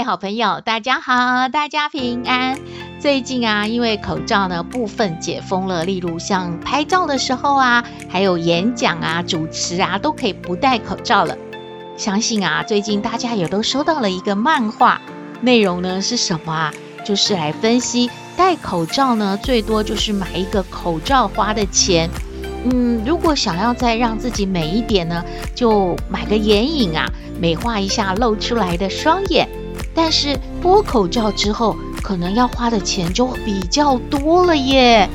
位好朋友，大家好，大家平安。最近啊，因为口罩呢部分解封了，例如像拍照的时候啊，还有演讲啊、主持啊，都可以不戴口罩了。相信啊，最近大家也都收到了一个漫画，内容呢是什么啊？就是来分析戴口罩呢，最多就是买一个口罩花的钱。嗯，如果想要再让自己美一点呢，就买个眼影啊。美化一下露出来的双眼，但是脱口罩之后，可能要花的钱就比较多了耶。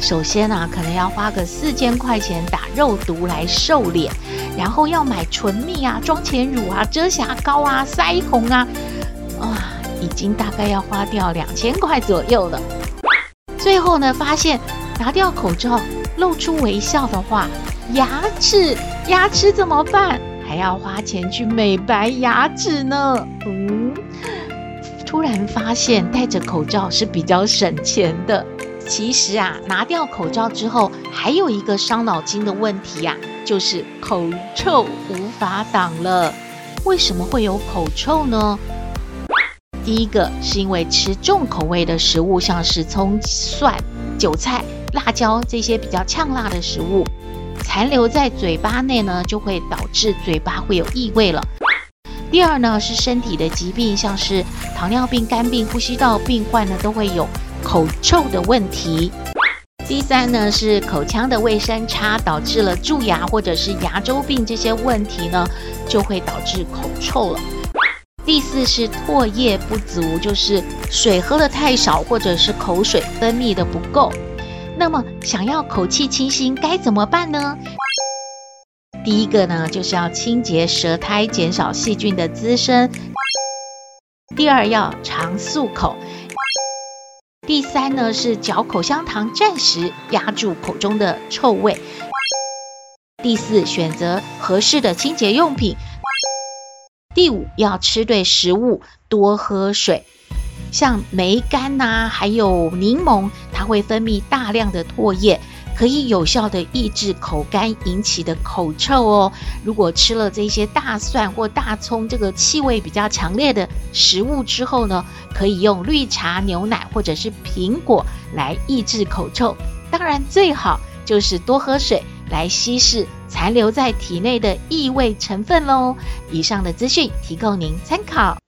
首先啊，可能要花个四千块钱打肉毒来瘦脸，然后要买唇蜜啊、妆前乳啊、遮瑕膏啊、腮红啊，啊，已经大概要花掉两千块左右了。最后呢，发现拿掉口罩，露出微笑的话，牙齿牙齿怎么办？还要花钱去美白牙齿呢。嗯，突然发现戴着口罩是比较省钱的。其实啊，拿掉口罩之后，还有一个伤脑筋的问题呀、啊，就是口臭无法挡了。为什么会有口臭呢？第一个是因为吃重口味的食物，像是葱、蒜、韭菜、辣椒这些比较呛辣的食物。残留在嘴巴内呢，就会导致嘴巴会有异味了。第二呢，是身体的疾病，像是糖尿病、肝病、呼吸道病患呢，都会有口臭的问题。第三呢，是口腔的卫生差，导致了蛀牙或者是牙周病这些问题呢，就会导致口臭了。第四是唾液不足，就是水喝得太少，或者是口水分泌的不够。那么，想要口气清新该怎么办呢？第一个呢，就是要清洁舌苔，减少细菌的滋生。第二，要常漱口。第三呢，是嚼口香糖暂时压住口中的臭味。第四，选择合适的清洁用品。第五，要吃对食物，多喝水。像梅干呐、还有柠檬，它会分泌大量的唾液，可以有效的抑制口干引起的口臭哦。如果吃了这些大蒜或大葱这个气味比较强烈的食物之后呢，可以用绿茶、牛奶或者是苹果来抑制口臭。当然，最好就是多喝水来稀释残留在体内的异味成分喽。以上的资讯提供您参考。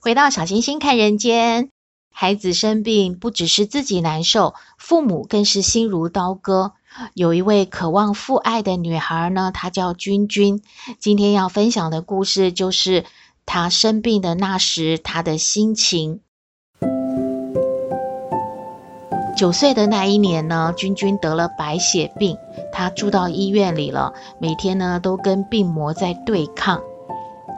回到小星星看人间，孩子生病不只是自己难受，父母更是心如刀割。有一位渴望父爱的女孩呢，她叫君君。今天要分享的故事就是她生病的那时，她的心情。九岁的那一年呢，君君得了白血病，她住到医院里了，每天呢都跟病魔在对抗。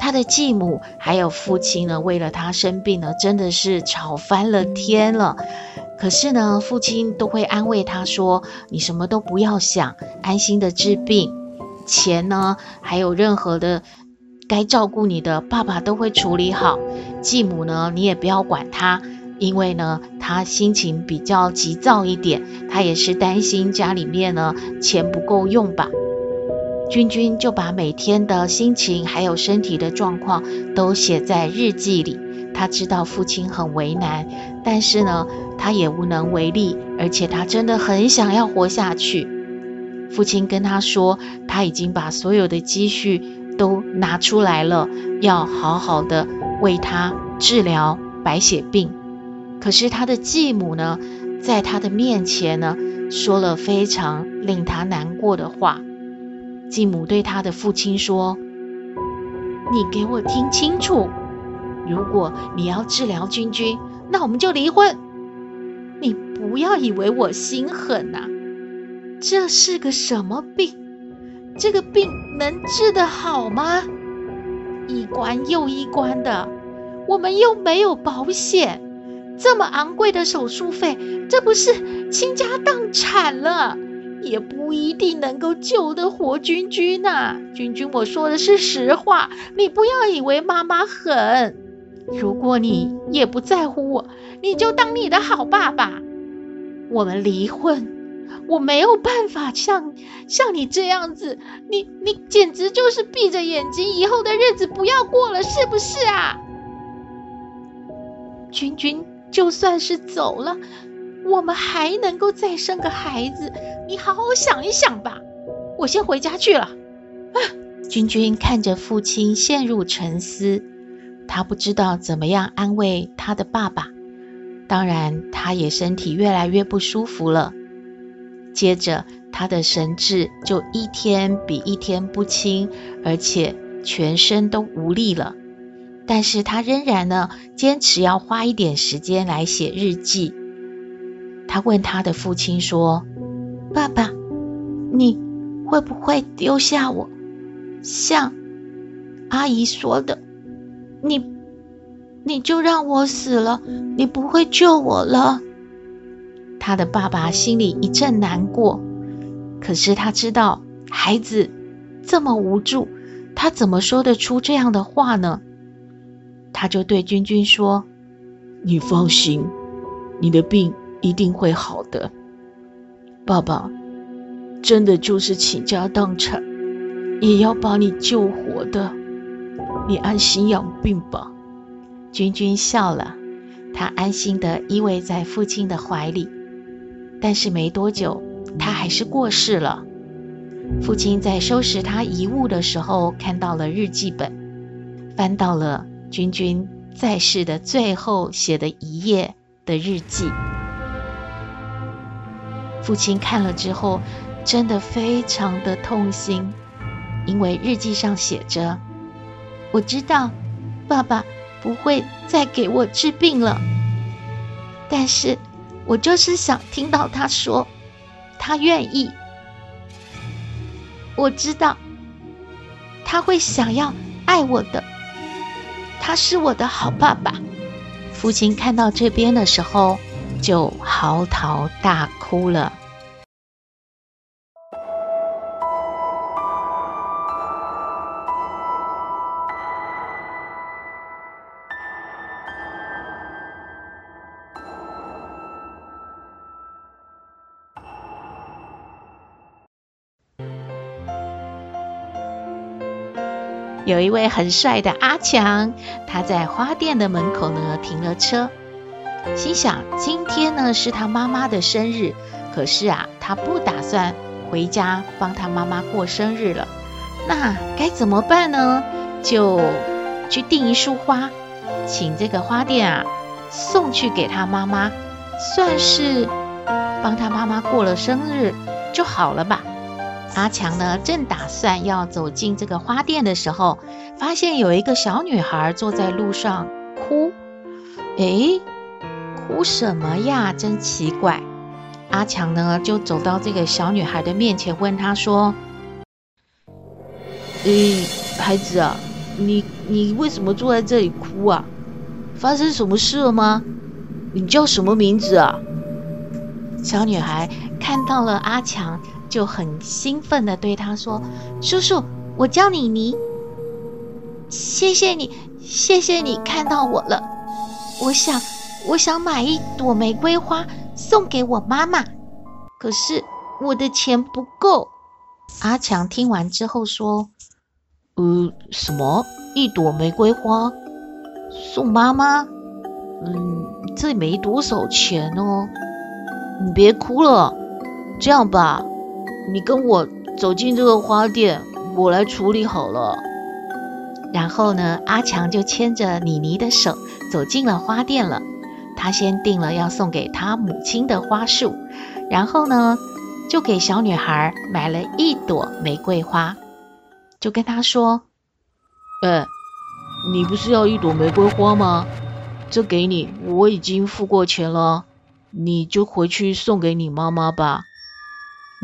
他的继母还有父亲呢，为了他生病呢，真的是吵翻了天了。可是呢，父亲都会安慰他说：“你什么都不要想，安心的治病。钱呢，还有任何的该照顾你的，爸爸都会处理好。继母呢，你也不要管他，因为呢，他心情比较急躁一点，他也是担心家里面呢钱不够用吧。”君君就把每天的心情还有身体的状况都写在日记里。他知道父亲很为难，但是呢，他也无能为力，而且他真的很想要活下去。父亲跟他说，他已经把所有的积蓄都拿出来了，要好好的为他治疗白血病。可是他的继母呢，在他的面前呢，说了非常令他难过的话。继母对他的父亲说：“你给我听清楚，如果你要治疗君君，那我们就离婚。你不要以为我心狠呐，这是个什么病？这个病能治得好吗？一关又一关的，我们又没有保险，这么昂贵的手术费，这不是倾家荡产了？”也不一定能够救得活君君呐，君君，我说的是实话，你不要以为妈妈狠。如果你也不在乎我，你就当你的好爸爸。我们离婚，我没有办法像像你这样子，你你简直就是闭着眼睛，以后的日子不要过了，是不是啊？君君就算是走了。我们还能够再生个孩子，你好好想一想吧。我先回家去了。啊，君君看着父亲陷入沉思，他不知道怎么样安慰他的爸爸。当然，他也身体越来越不舒服了。接着，他的神志就一天比一天不清，而且全身都无力了。但是他仍然呢，坚持要花一点时间来写日记。他问他的父亲说：“爸爸，你会不会丢下我？像阿姨说的，你你就让我死了，你不会救我了。”他的爸爸心里一阵难过，可是他知道孩子这么无助，他怎么说得出这样的话呢？他就对君君说：“你放心，你的病。”一定会好的，爸爸，真的就是倾家荡产，也要把你救活的。你安心养病吧。君君笑了，他安心地依偎在父亲的怀里。但是没多久，他还是过世了。父亲在收拾他遗物的时候，看到了日记本，翻到了君君在世的最后写的一页的日记。父亲看了之后，真的非常的痛心，因为日记上写着：“我知道爸爸不会再给我治病了，但是我就是想听到他说他愿意。我知道他会想要爱我的，他是我的好爸爸。”父亲看到这边的时候，就嚎啕大哭了。有一位很帅的阿强，他在花店的门口呢停了车。心想，今天呢是他妈妈的生日，可是啊，他不打算回家帮他妈妈过生日了。那该怎么办呢？就去订一束花，请这个花店啊送去给他妈妈，算是帮他妈妈过了生日就好了吧。阿强呢正打算要走进这个花店的时候，发现有一个小女孩坐在路上哭。诶。哭什么呀？真奇怪！阿强呢，就走到这个小女孩的面前，问她说：“诶，孩子啊，你你为什么坐在这里哭啊？发生什么事了吗？你叫什么名字啊？”小女孩看到了阿强，就很兴奋地对他说：“叔叔，我叫妮妮。谢谢你，谢谢你看到我了。我想。”我想买一朵玫瑰花送给我妈妈，可是我的钱不够。阿强听完之后说：“呃，什么？一朵玫瑰花送妈妈？嗯，这没多少钱哦。你别哭了，这样吧，你跟我走进这个花店，我来处理好了。”然后呢，阿强就牵着妮妮的手走进了花店了。他先订了要送给他母亲的花束，然后呢，就给小女孩买了一朵玫瑰花，就跟她说：“哎，你不是要一朵玫瑰花吗？这给你，我已经付过钱了，你就回去送给你妈妈吧。”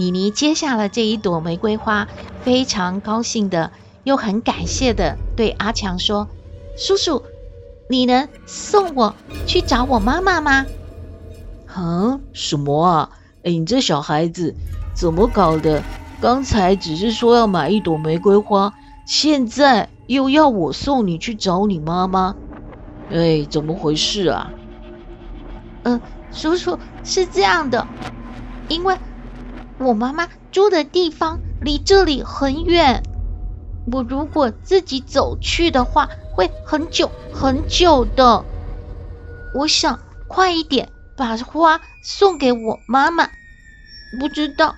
妮妮接下了这一朵玫瑰花，非常高兴的。又很感谢的对阿强说：“叔叔，你能送我去找我妈妈吗？”“嗯，什么啊？哎，你这小孩子怎么搞的？刚才只是说要买一朵玫瑰花，现在又要我送你去找你妈妈？哎，怎么回事啊？”“嗯、呃，叔叔是这样的，因为我妈妈住的地方离这里很远。”我如果自己走去的话，会很久很久的。我想快一点把花送给我妈妈。不知道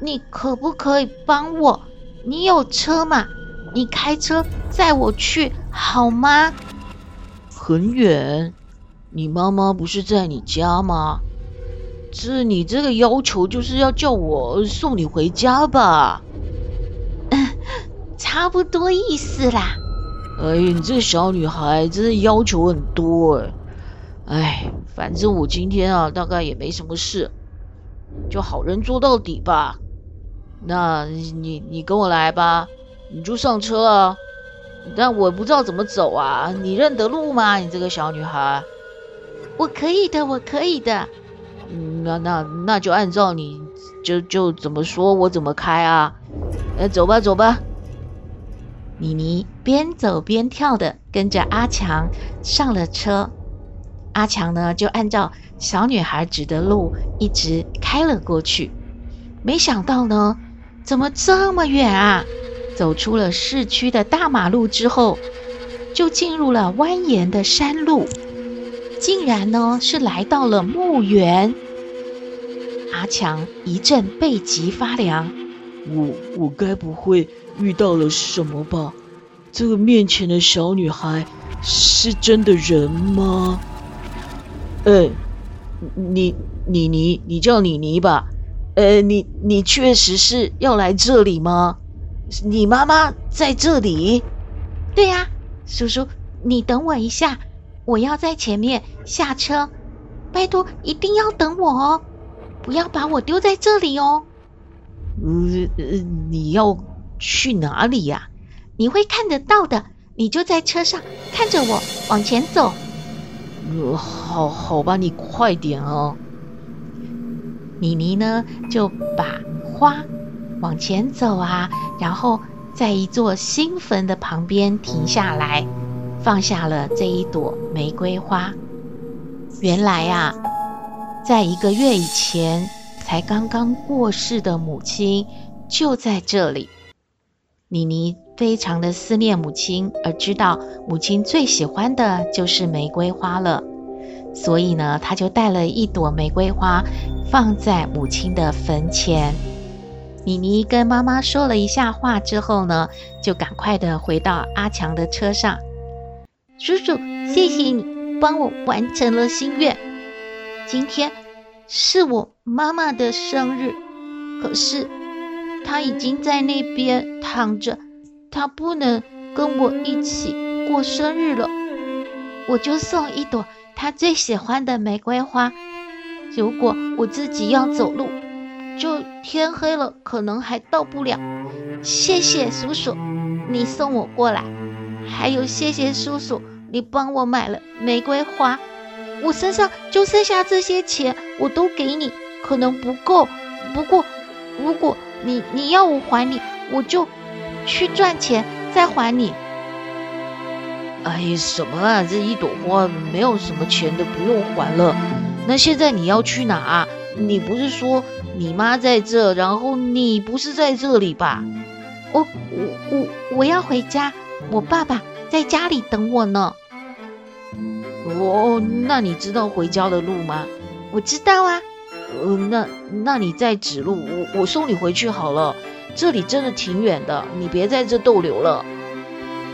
你可不可以帮我？你有车吗？你开车载我去好吗？很远，你妈妈不是在你家吗？这你这个要求就是要叫我送你回家吧？嗯 差不多意思啦。哎，你这个小女孩真的要求很多哎。哎，反正我今天啊，大概也没什么事，就好人做到底吧。那你你跟我来吧，你就上车啊。但我不知道怎么走啊，你认得路吗？你这个小女孩。我可以的，我可以的。嗯，那那那就按照你就就怎么说，我怎么开啊。哎，走吧，走吧。妮妮边走边跳的跟着阿强上了车，阿强呢就按照小女孩指的路一直开了过去。没想到呢，怎么这么远啊？走出了市区的大马路之后，就进入了蜿蜒的山路，竟然呢是来到了墓园。阿强一阵背脊发凉，我我该不会……遇到了什么吧？这个面前的小女孩是真的人吗？哎，你你你，你叫妮妮吧？呃，你你确实是要来这里吗？你妈妈在这里？对呀，叔叔，你等我一下，我要在前面下车，拜托一定要等我哦，不要把我丢在这里哦。呃呃，你要。去哪里呀？你会看得到的，你就在车上看着我往前走。呃，好好吧，你快点哦。妮妮呢，就把花往前走啊，然后在一座新坟的旁边停下来，放下了这一朵玫瑰花。原来呀，在一个月以前才刚刚过世的母亲就在这里。妮妮非常的思念母亲，而知道母亲最喜欢的就是玫瑰花了，所以呢，她就带了一朵玫瑰花放在母亲的坟前。妮妮跟妈妈说了一下话之后呢，就赶快的回到阿强的车上。叔叔，谢谢你帮我完成了心愿。今天是我妈妈的生日，可是。她已经在那边躺着，他不能跟我一起过生日了。我就送一朵他最喜欢的玫瑰花。如果我自己要走路，就天黑了，可能还到不了。谢谢叔叔，你送我过来。还有谢谢叔叔，你帮我买了玫瑰花。我身上就剩下这些钱，我都给你，可能不够。不过如果……你你要我还你，我就去赚钱再还你。哎，什么啊？这一朵花没有什么钱的，不用还了。那现在你要去哪？你不是说你妈在这，然后你不是在这里吧？我我我我要回家，我爸爸在家里等我呢。哦，那你知道回家的路吗？我知道啊。呃，那那你再指路，我我送你回去好了。这里真的挺远的，你别在这逗留了。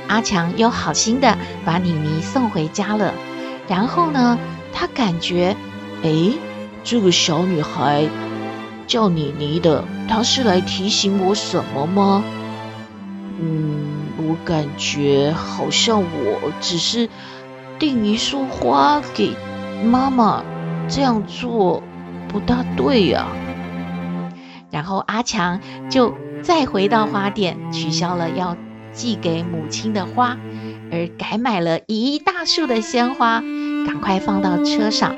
阿强又好心的把妮妮送回家了。然后呢，他感觉，诶，这个小女孩叫妮妮的，她是来提醒我什么吗？嗯，我感觉好像我只是订一束花给妈妈，这样做不大对呀。然后阿强就再回到花店，取消了要寄给母亲的花，而改买了一大束的鲜花，赶快放到车上。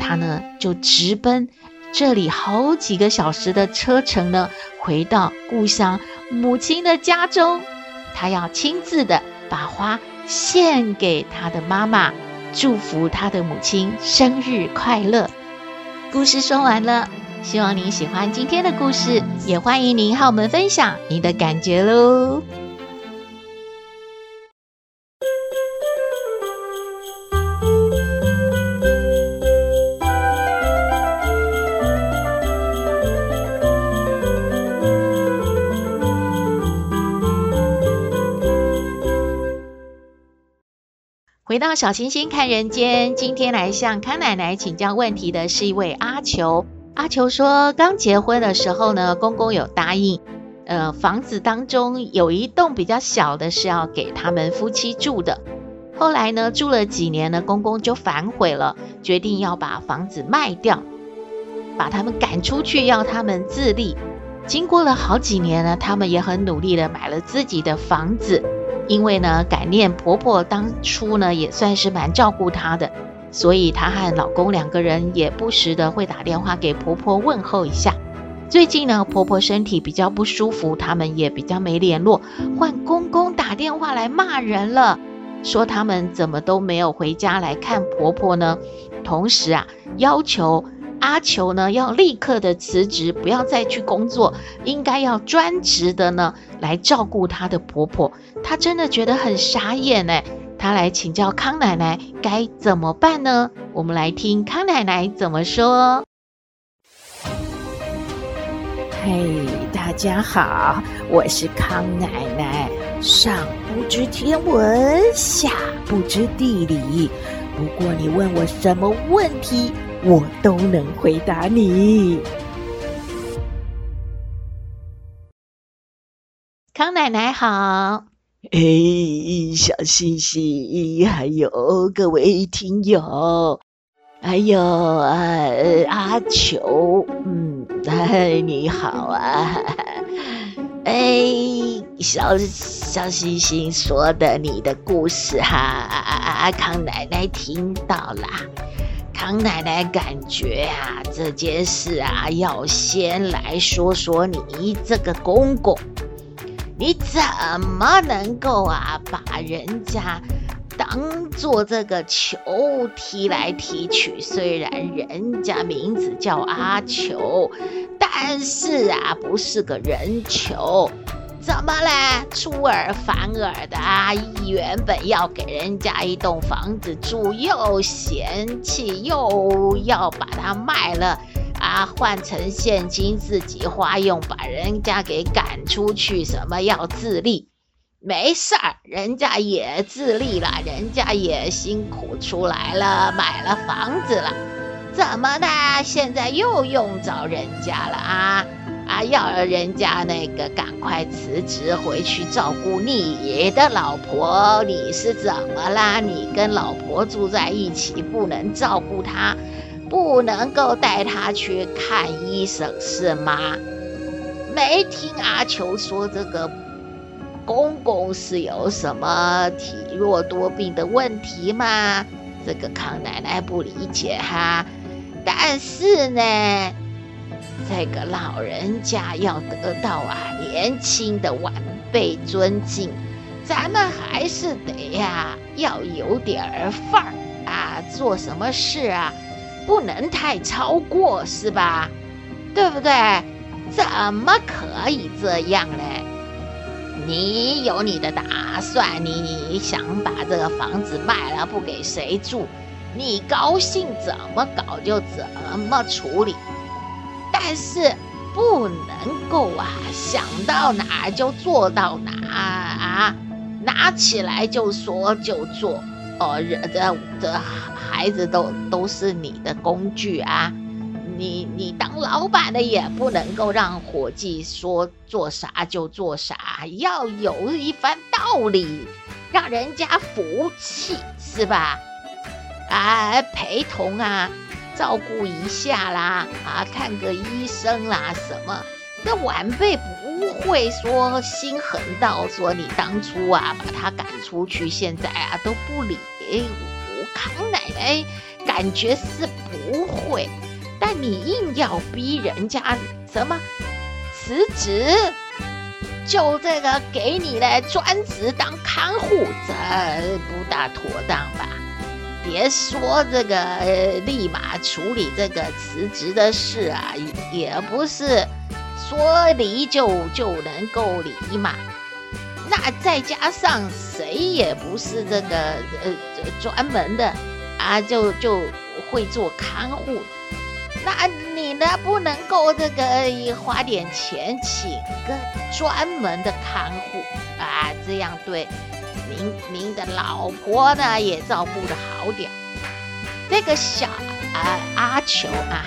他呢就直奔这里好几个小时的车程呢，回到故乡母亲的家中。他要亲自的把花献给他的妈妈，祝福他的母亲生日快乐。故事说完了，希望您喜欢今天的故事，也欢迎您和我们分享您的感觉喽。回到小星星看人间，今天来向康奶奶请教问题的是一位阿球。阿球说，刚结婚的时候呢，公公有答应，呃，房子当中有一栋比较小的是要给他们夫妻住的。后来呢，住了几年呢，公公就反悔了，决定要把房子卖掉，把他们赶出去，要他们自立。经过了好几年呢，他们也很努力的买了自己的房子。因为呢，感念婆婆当初呢也算是蛮照顾她的，所以她和老公两个人也不时的会打电话给婆婆问候一下。最近呢，婆婆身体比较不舒服，他们也比较没联络，换公公打电话来骂人了，说他们怎么都没有回家来看婆婆呢？同时啊，要求。阿球呢，要立刻的辞职，不要再去工作，应该要专职的呢来照顾她的婆婆。她真的觉得很傻眼呢，她来请教康奶奶该怎么办呢？我们来听康奶奶怎么说。嘿，大家好，我是康奶奶，上不知天文，下不知地理。不过你问我什么问题，我都能回答你。康奶奶好，哎，小星星，还有各位听友，还有啊阿球，嗯，哎，你好啊，哎，小小星星说的你的故事哈，啊，康奶奶听到了。康奶奶感觉啊，这件事啊，要先来说说你这个公公，你怎么能够啊，把人家当做这个球踢来踢去？虽然人家名字叫阿球，但是啊，不是个人球。怎么了？出尔反尔的啊！原本要给人家一栋房子住，又嫌弃，又要把它卖了啊，换成现金自己花用，把人家给赶出去。什么要自立？没事儿，人家也自立了，人家也辛苦出来了，买了房子了。怎么的？现在又用着人家了啊？啊，要人家那个赶快辞职回去照顾你的老婆，你是怎么啦？你跟老婆住在一起，不能照顾她，不能够带她去看医生是吗？没听阿球说这个公公是有什么体弱多病的问题吗？这个康奶奶不理解哈，但是呢。这个老人家要得到啊年轻的晚辈尊敬，咱们还是得呀要有点儿范儿啊，做什么事啊不能太超过，是吧？对不对？怎么可以这样嘞？你有你的打算，你你想把这个房子卖了不给谁住，你高兴怎么搞就怎么处理。但是不能够啊，想到哪就做到哪啊，拿起来就说就做。哦，人的的孩子都都是你的工具啊。你你当老板的也不能够让伙计说做啥就做啥，要有一番道理，让人家服气，是吧？啊，陪同啊，照顾一下啦，啊，看个医生啦，什么？那晚辈不会说心狠到说你当初啊把他赶出去，现在啊都不理我，康奶奶感觉是不会。但你硬要逼人家什么辞职，就这个给你来专职当看护，这不大妥当吧？别说这个立马处理这个辞职的事啊，也不是说离就就能够离嘛。那再加上谁也不是这个呃专门的啊，就就会做看护。那你呢？不能够这个花点钱请个专门的看护啊，这样对您您的老婆呢也照顾的好点。这个小啊阿球啊，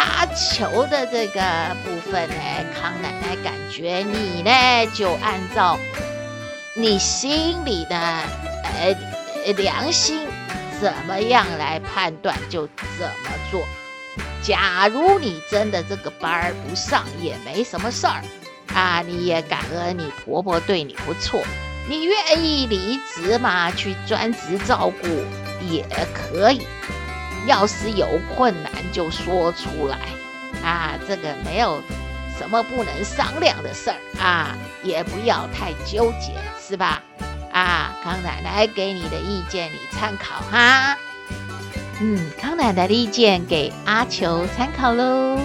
阿球的这个部分呢，康奶奶感觉你呢就按照你心里的呃良心怎么样来判断，就怎么做。假如你真的这个班儿不上也没什么事儿啊，你也感恩你婆婆对你不错，你愿意离职嘛，去专职照顾也可以。要是有困难就说出来啊，这个没有什么不能商量的事儿啊，也不要太纠结，是吧？啊，康奶奶给你的意见你参考哈。嗯，康奶奶的意见给阿球参考喽。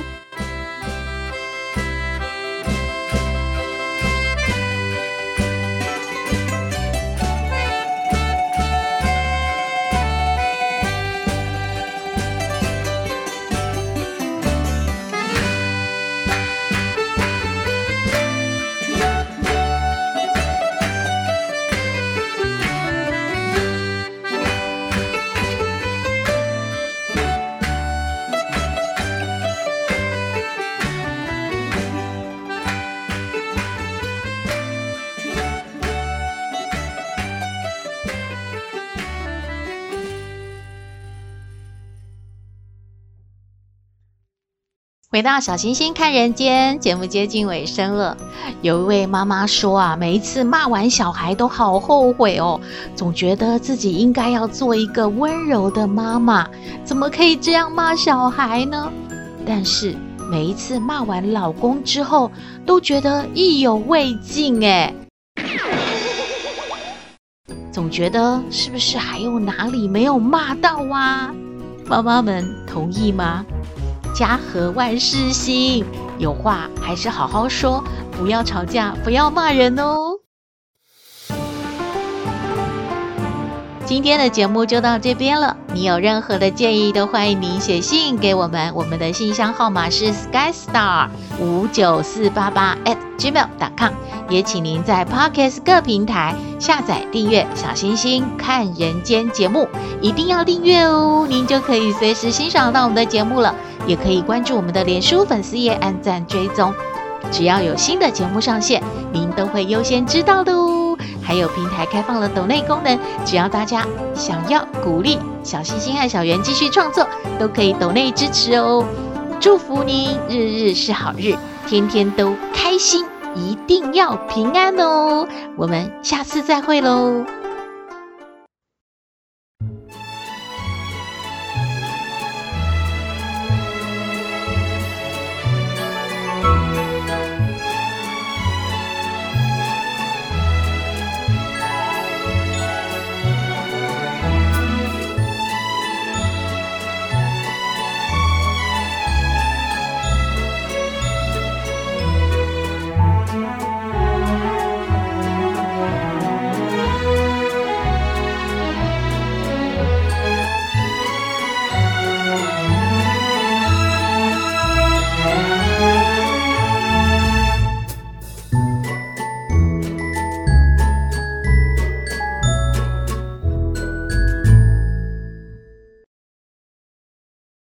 回到小星星看人间，节目接近尾声了。有一位妈妈说啊，每一次骂完小孩都好后悔哦，总觉得自己应该要做一个温柔的妈妈，怎么可以这样骂小孩呢？但是每一次骂完老公之后，都觉得意犹未尽哎，总觉得是不是还有哪里没有骂到啊？妈妈们同意吗？家和万事兴，有话还是好好说，不要吵架，不要骂人哦。今天的节目就到这边了，你有任何的建议都欢迎您写信给我们，我们的信箱号码是 skystar 五九四八八 at gmail.com，也请您在 Pocket 各平台下载订阅小星星看人间节目，一定要订阅哦，您就可以随时欣赏到我们的节目了。也可以关注我们的脸书粉丝页，按赞追踪，只要有新的节目上线，您都会优先知道的哦。还有平台开放了抖内功能，只要大家想要鼓励小星星和小圆继续创作，都可以抖内支持哦。祝福您日日是好日，天天都开心，一定要平安哦。我们下次再会喽。